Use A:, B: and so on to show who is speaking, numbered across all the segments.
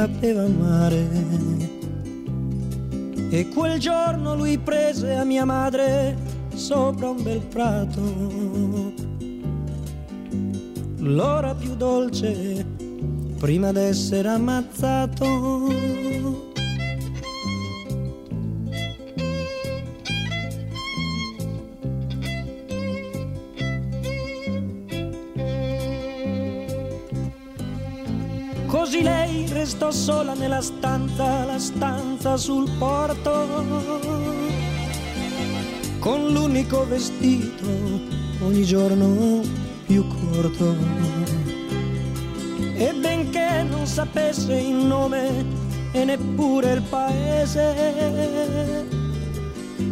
A: sapeva amare. E quel giorno lui prese a mia madre sopra un bel prato. L'ora più dolce prima d'essere ammazzato. Sola nella stanza, la stanza sul porto, con l'unico vestito ogni giorno più corto. E benché non sapesse il nome e neppure il paese,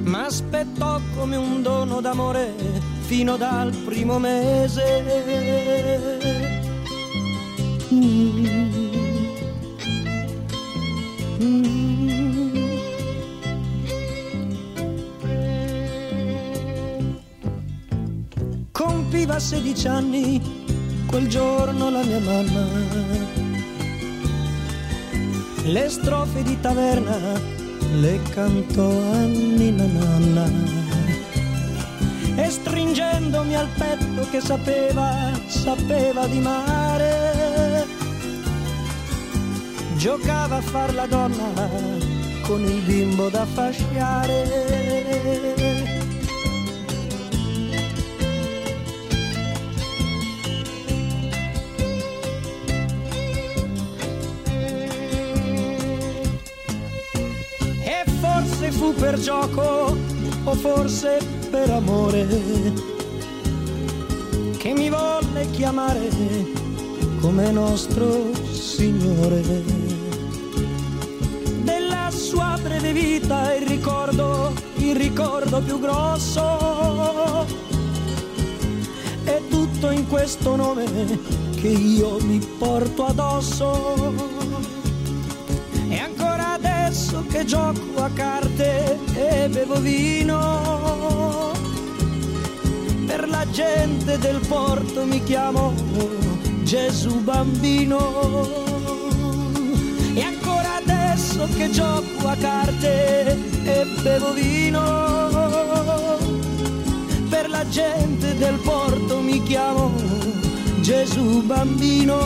A: ma aspettò come un dono d'amore fino dal primo mese. Mm. Compiva 16 anni quel giorno la mia mamma. Le strofe di taverna le cantò a Nina Nanna. E stringendomi al petto che sapeva, sapeva di mare, giocava a far la donna con il bimbo da fasciare. E forse fu per gioco o forse per amore che mi volle chiamare come nostro Signore. Breve vita il ricordo, il ricordo più grosso è tutto in questo nome che io mi porto addosso. E ancora adesso che gioco a carte e bevo vino, per la gente del porto mi chiamo Gesù bambino. Che gioco a carte e bevo vino, per la gente del porto mi chiamo Gesù bambino.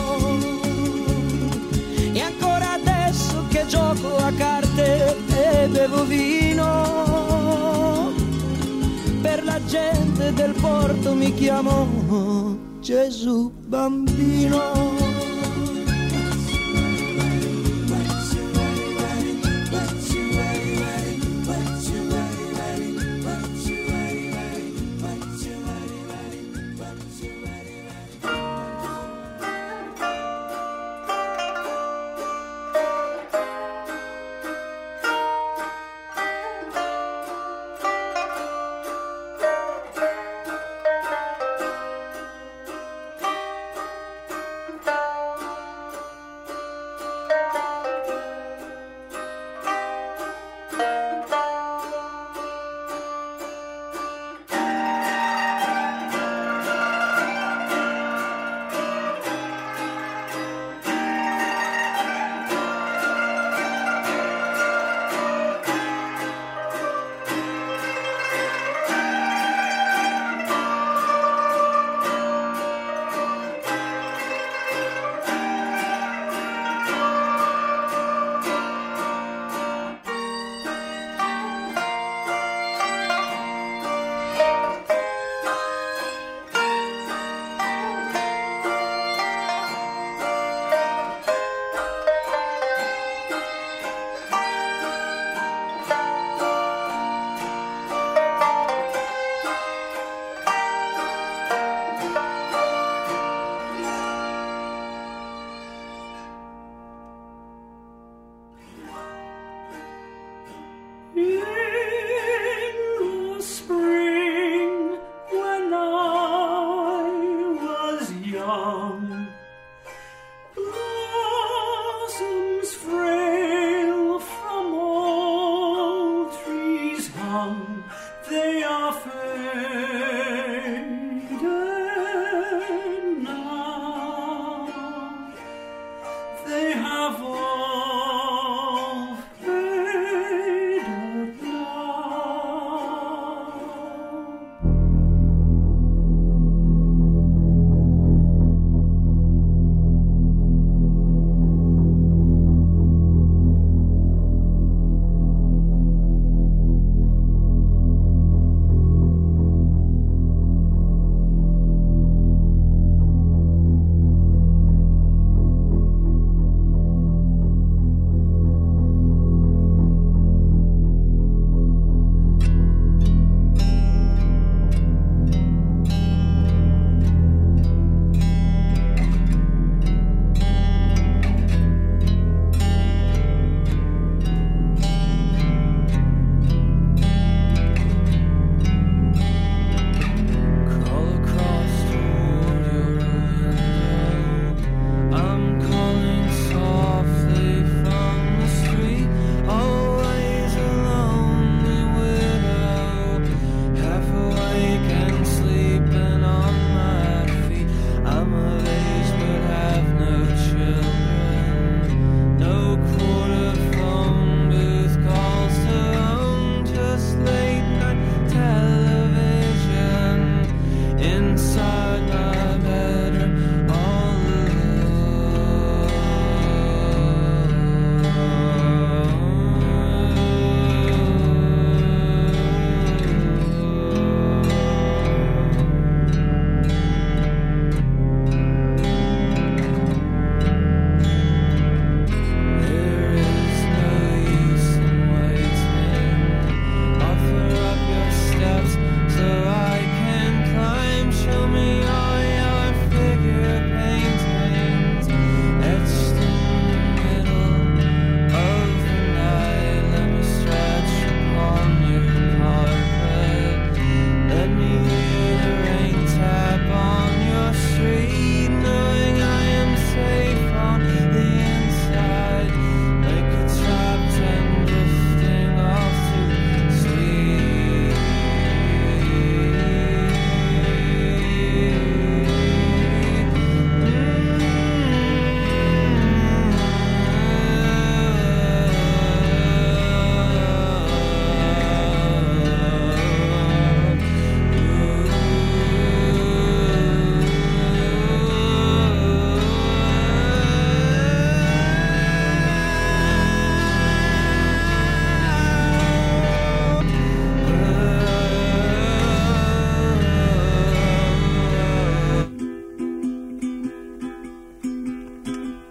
A: E ancora adesso che gioco a carte e bevo vino, per la gente del porto mi chiamo Gesù bambino.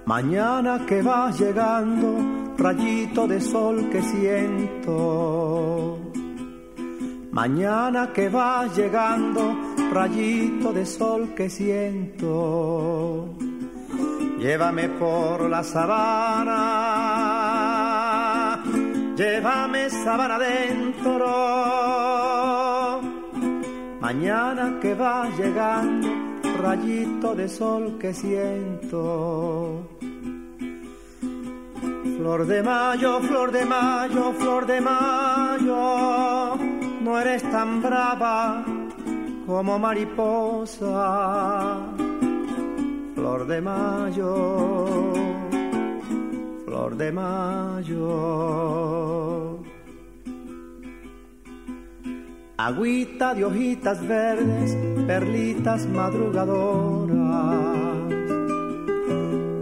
B: Mañana que va llegando, rayito de sol que siento. Mañana que va llegando, rayito de sol que siento. Llévame por la sabana, llévame sabana adentro. Mañana que va llegando, rayito de sol que siento. Flor de mayo, flor de mayo, flor de mayo, no eres tan brava como mariposa. Flor de mayo, flor de mayo. Agüita de hojitas verdes, perlitas madrugadoras.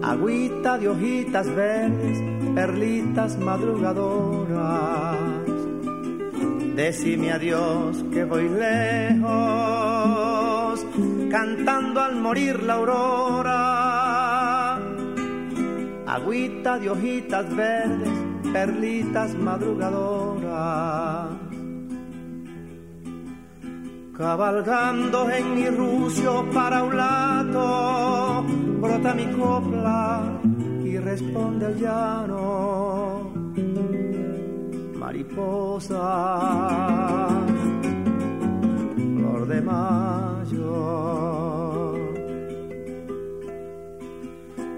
B: Agüita de hojitas verdes, perlitas madrugadoras. Decime adiós que voy lejos, cantando al morir la aurora. Agüita de hojitas verdes, perlitas madrugadoras. Cabalgando en mi rucio para un lado, brota mi copla y responde al llano. Mariposa, flor de mayo.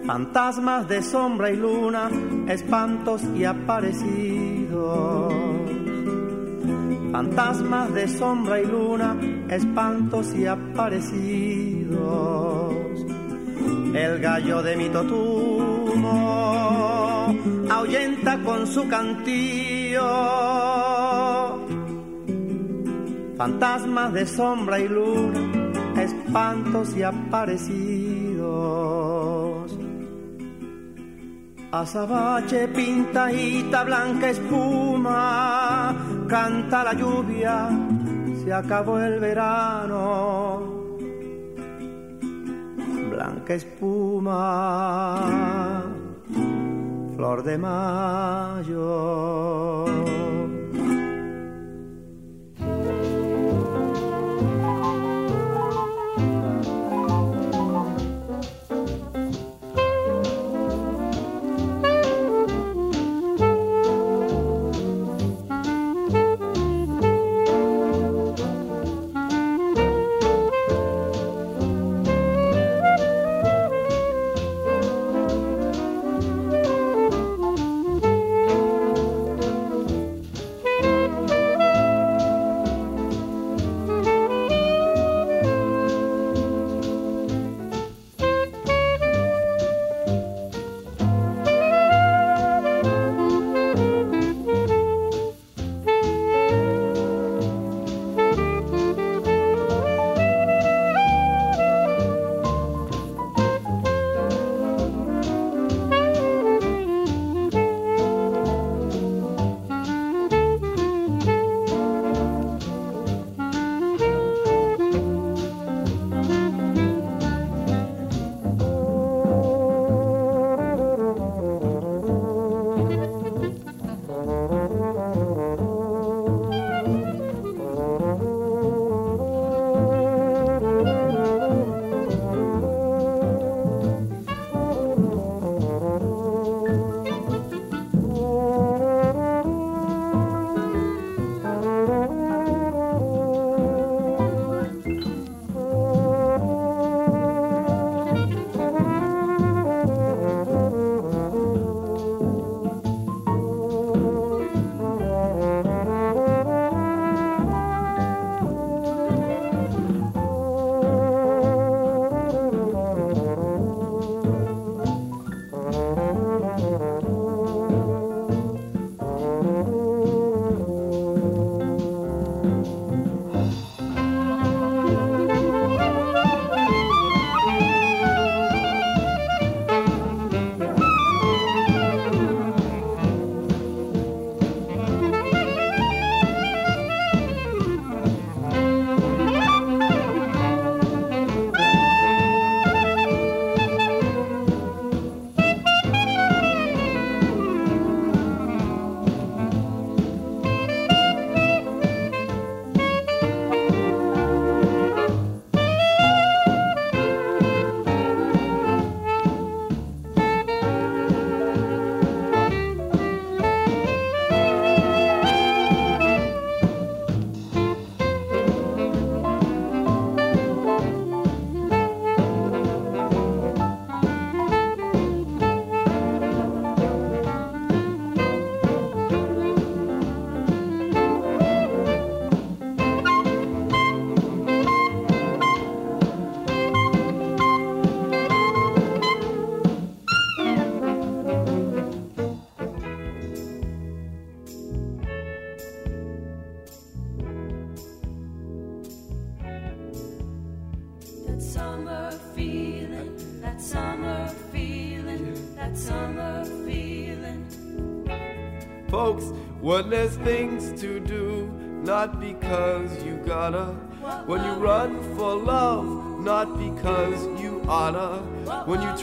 B: Fantasmas de sombra y luna, espantos y aparecidos fantasmas de sombra y luna, espantos y aparecidos. El gallo de mi totumo ahuyenta con su cantillo. Fantasmas de sombra y luna, espantos y aparecidos. Azabache, pintadita, blanca espuma, canta la lluvia, se acabó el verano. Blanca espuma, flor de mayo.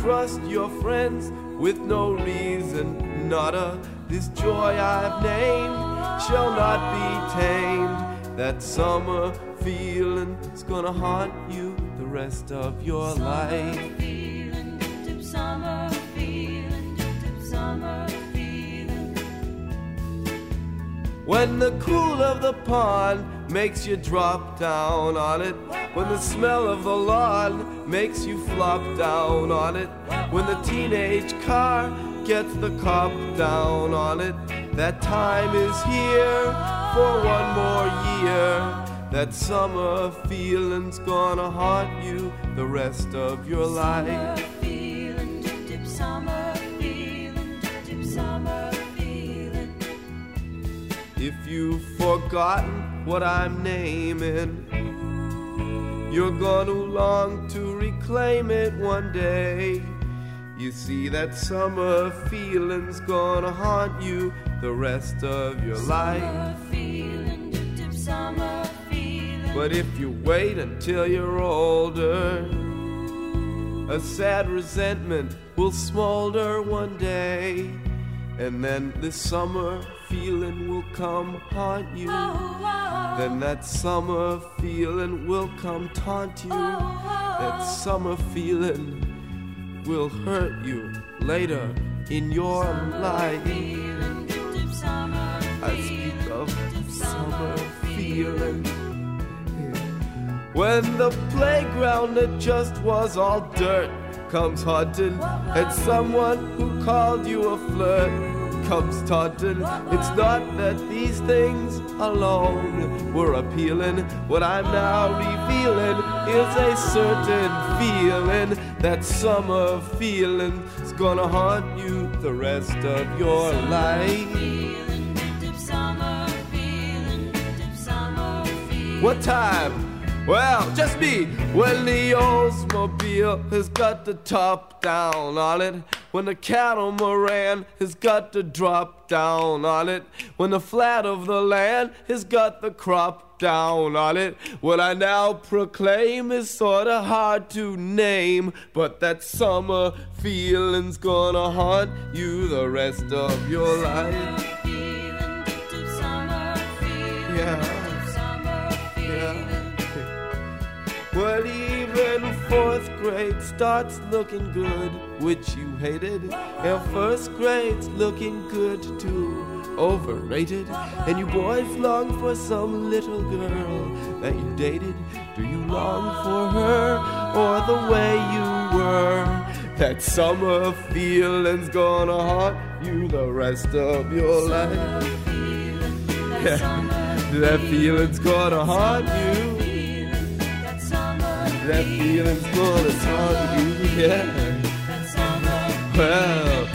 C: Trust your friends with no reason, not a. This joy I've named shall not be tamed. That summer feeling is gonna haunt you the rest of your life. When the cool of the pond makes you drop down on it. When the smell of the lawn makes you flop down on it. When the teenage car gets the cop down on it. That time is here for one more year. That summer feeling's gonna haunt you the rest of your life. If you've forgotten what I'm naming, you're gonna long to reclaim it one day. You see, that summer feeling's gonna haunt you the rest of your life. But if you wait until you're older, a sad resentment will smolder one day. And then this summer feeling will come haunt you. Then that summer feeling will come taunt you. That summer feeling will hurt you later in your life. I speak of summer feeling. When the playground that just was all dirt comes haunting, and someone who called you a flirt comes taunting. It's not that these things alone were appealing. What I'm now revealing is a certain feeling. That summer feeling is gonna haunt you the rest of your life. What time? Well, just me. When the Oldsmobile has got the top down on it. When the catamaran has got the drop down on it. When the flat of the land has got the crop down on it. What I now proclaim is sorta hard to name. But that summer feeling's gonna haunt you the rest of your life. Yeah. Well, even fourth grade starts looking good, which you hated. And first grade's looking good too, overrated. And you boys long for some little girl that you dated. Do you long for her or the way you were? That summer feeling's gonna haunt you the rest of your life. Yeah, that feeling's gonna haunt you that feeling's gonna talk to you, yeah. Well,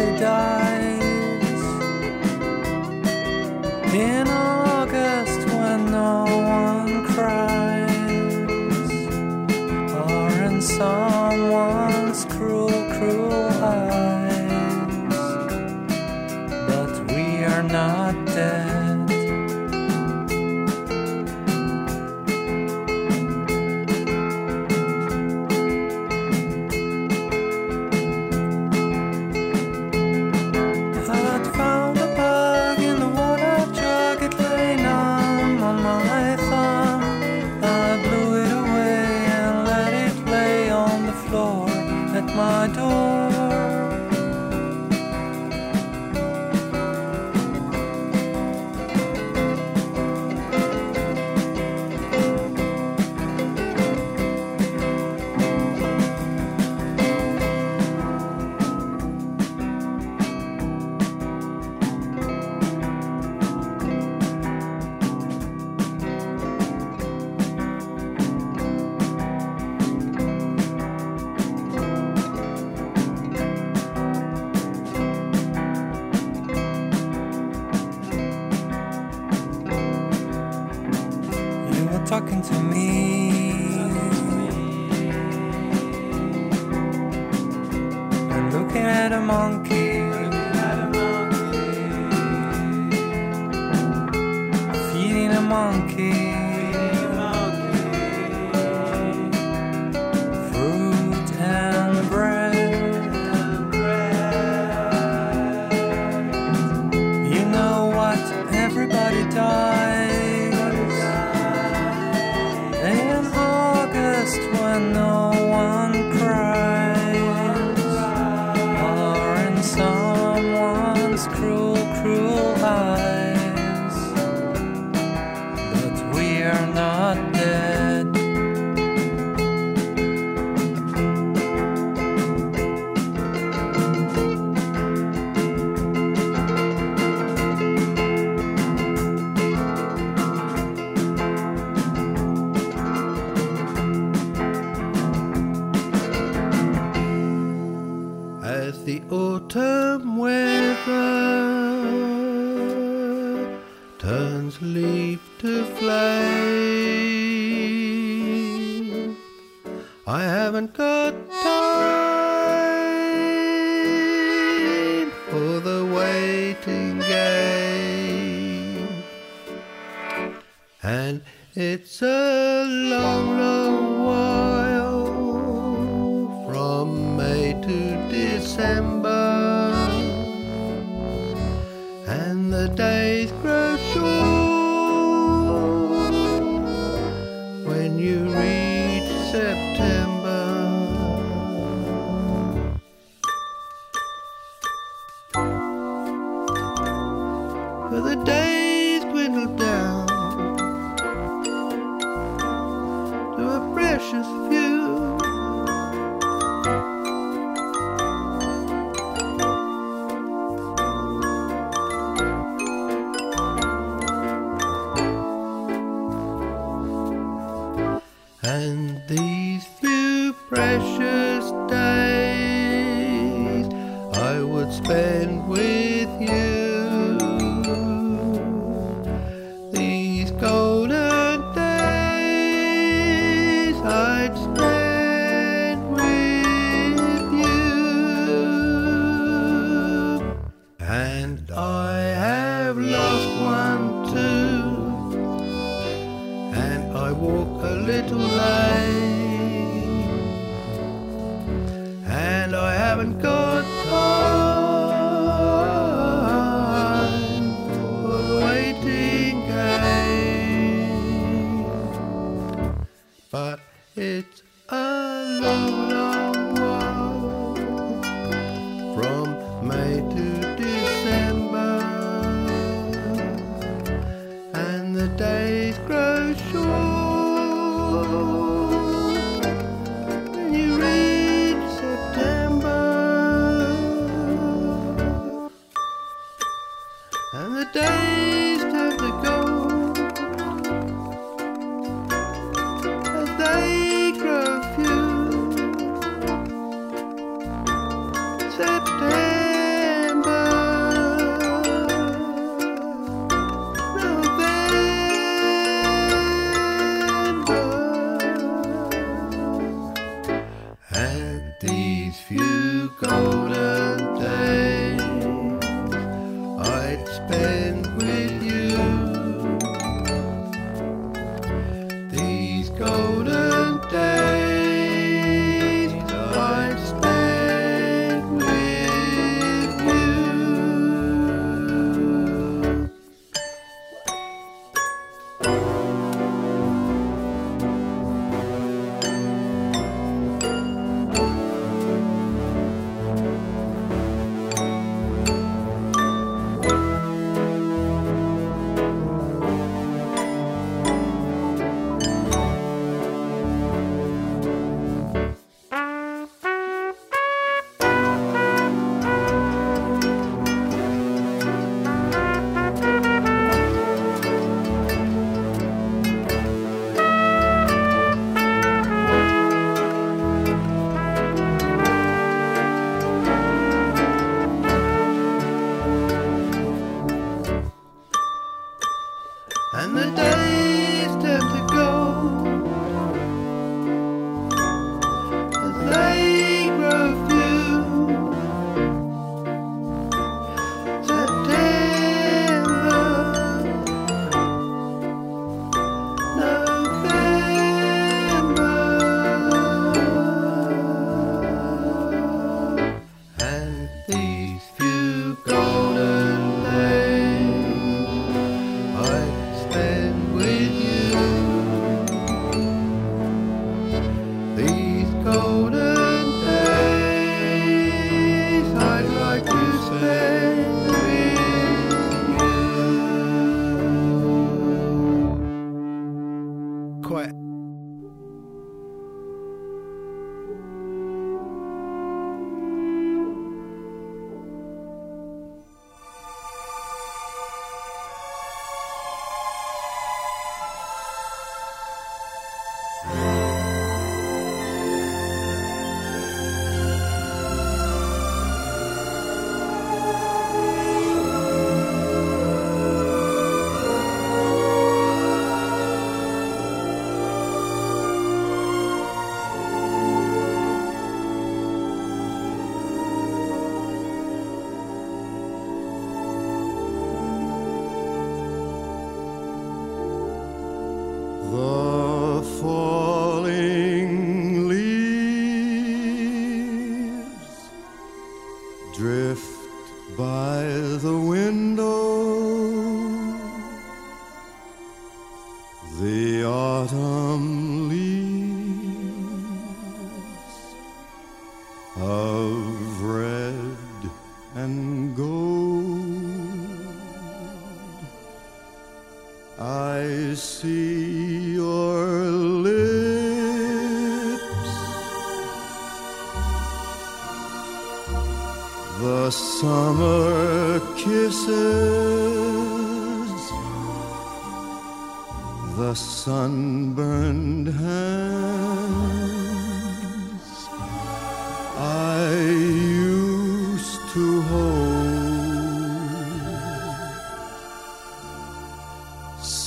D: Everybody dies in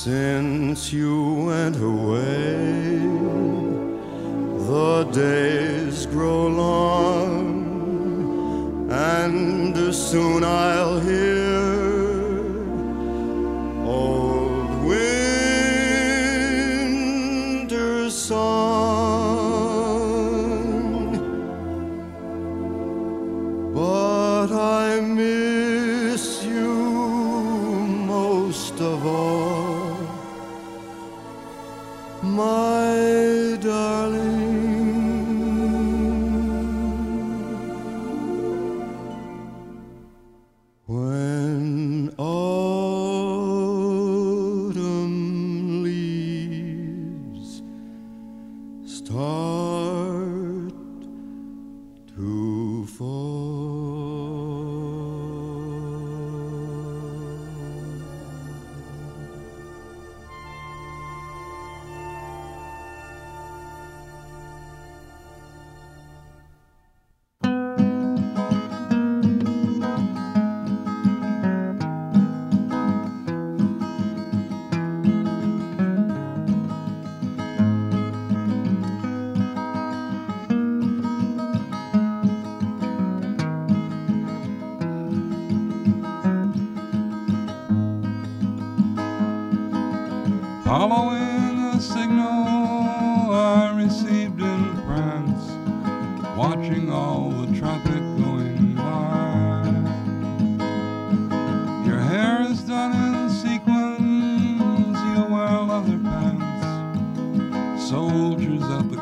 E: Since you went away, the days grow long, and soon I'll.
F: Soldiers at the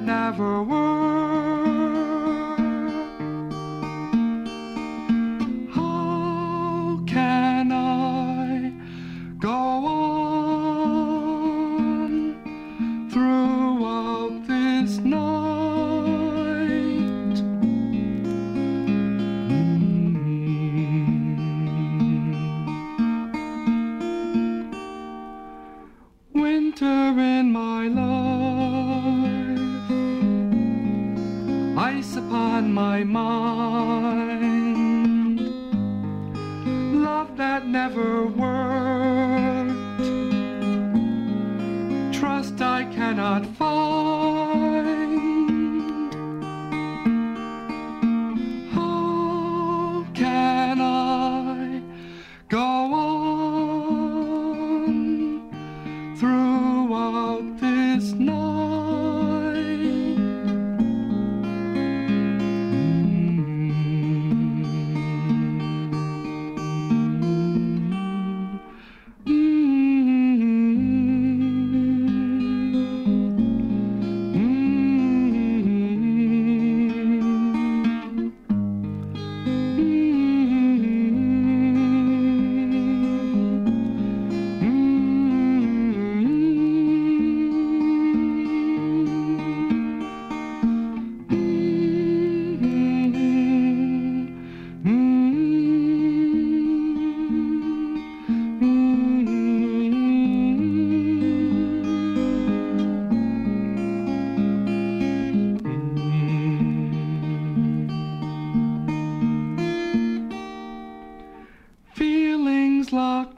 F: never
G: were.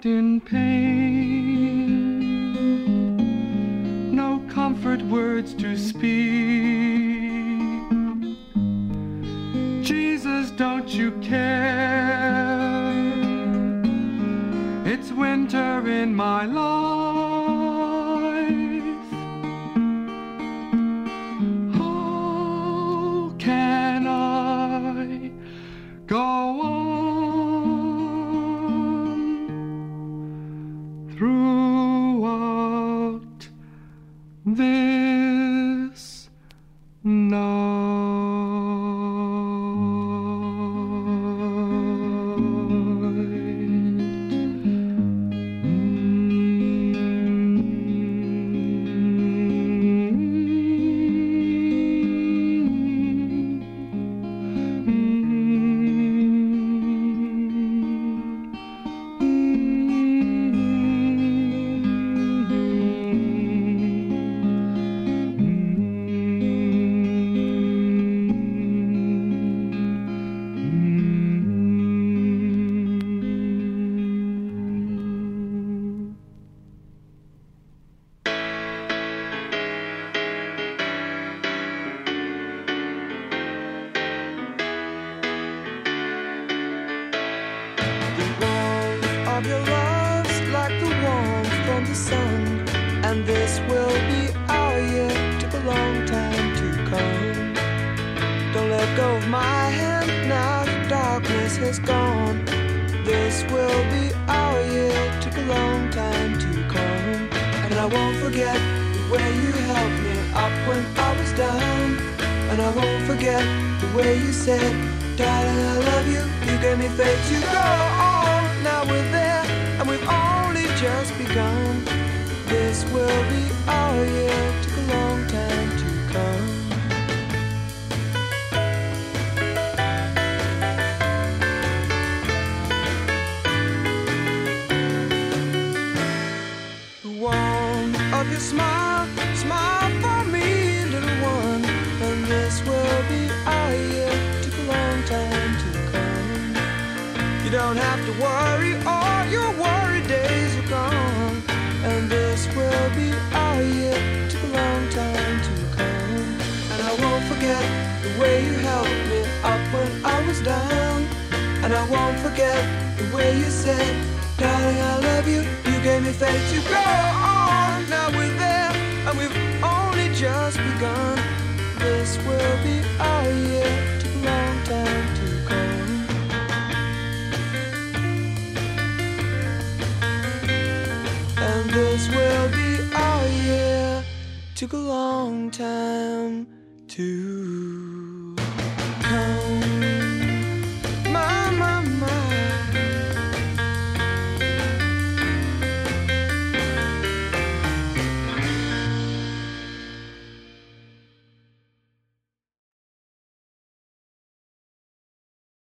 G: In pain, my
H: hand now. The darkness has gone. This will be our year. Took a long time to come, and I won't forget the way you helped me up when I was down, and I won't forget the way you said. Darling, I love you. You gave me faith to go on. Now we're there, and we've only just begun. This will be our year. Took a long time to come. Smile, smile for me, little one. And this will be our year. Took a long time to come. You don't have to worry, all your worry days are gone. And this will be our year. Took a long time to come. And I won't forget the way you helped me up when I was down. And I won't forget the way you said, Darling, I love you. You gave me faith to go on. Now we're there, and we've only just begun. This will be our year. Took a long time to come. And this will be our year. Took a long time to